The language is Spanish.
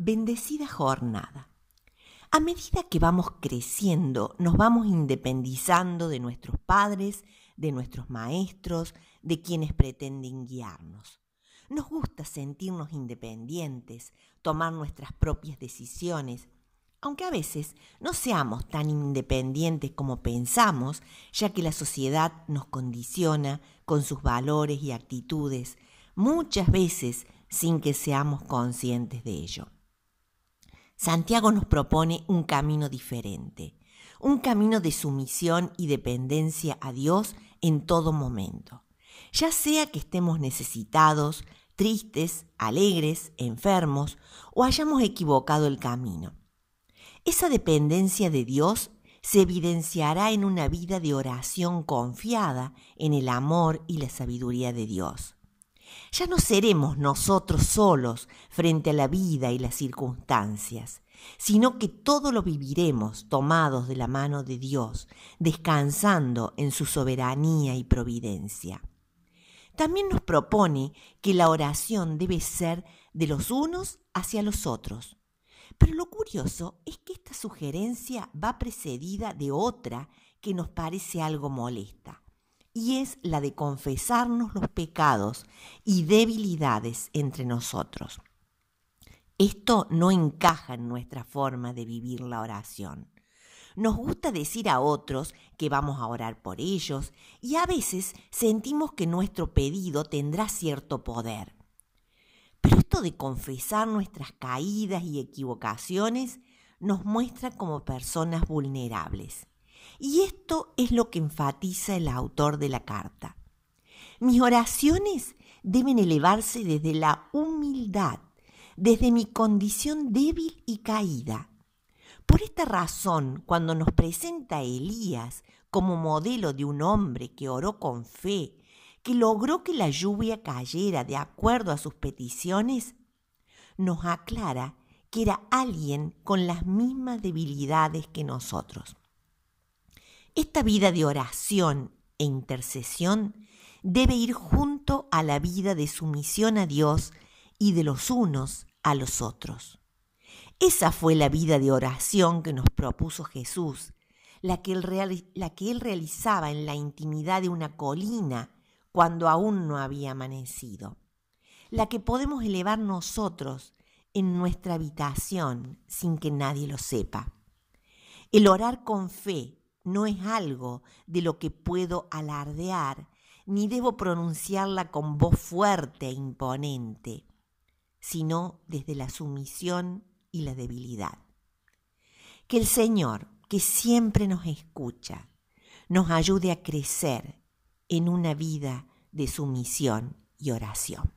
Bendecida jornada. A medida que vamos creciendo, nos vamos independizando de nuestros padres, de nuestros maestros, de quienes pretenden guiarnos. Nos gusta sentirnos independientes, tomar nuestras propias decisiones, aunque a veces no seamos tan independientes como pensamos, ya que la sociedad nos condiciona con sus valores y actitudes, muchas veces sin que seamos conscientes de ello. Santiago nos propone un camino diferente, un camino de sumisión y dependencia a Dios en todo momento, ya sea que estemos necesitados, tristes, alegres, enfermos o hayamos equivocado el camino. Esa dependencia de Dios se evidenciará en una vida de oración confiada en el amor y la sabiduría de Dios. Ya no seremos nosotros solos frente a la vida y las circunstancias, sino que todo lo viviremos tomados de la mano de Dios, descansando en su soberanía y providencia. También nos propone que la oración debe ser de los unos hacia los otros. Pero lo curioso es que esta sugerencia va precedida de otra que nos parece algo molesta y es la de confesarnos los pecados y debilidades entre nosotros. Esto no encaja en nuestra forma de vivir la oración. Nos gusta decir a otros que vamos a orar por ellos y a veces sentimos que nuestro pedido tendrá cierto poder. Pero esto de confesar nuestras caídas y equivocaciones nos muestra como personas vulnerables. Y esto es lo que enfatiza el autor de la carta. Mis oraciones deben elevarse desde la humildad, desde mi condición débil y caída. Por esta razón, cuando nos presenta a Elías como modelo de un hombre que oró con fe, que logró que la lluvia cayera de acuerdo a sus peticiones, nos aclara que era alguien con las mismas debilidades que nosotros. Esta vida de oración e intercesión debe ir junto a la vida de sumisión a Dios y de los unos a los otros. Esa fue la vida de oración que nos propuso Jesús, la que, él la que él realizaba en la intimidad de una colina cuando aún no había amanecido, la que podemos elevar nosotros en nuestra habitación sin que nadie lo sepa. El orar con fe no es algo de lo que puedo alardear, ni debo pronunciarla con voz fuerte e imponente, sino desde la sumisión y la debilidad. Que el Señor, que siempre nos escucha, nos ayude a crecer en una vida de sumisión y oración.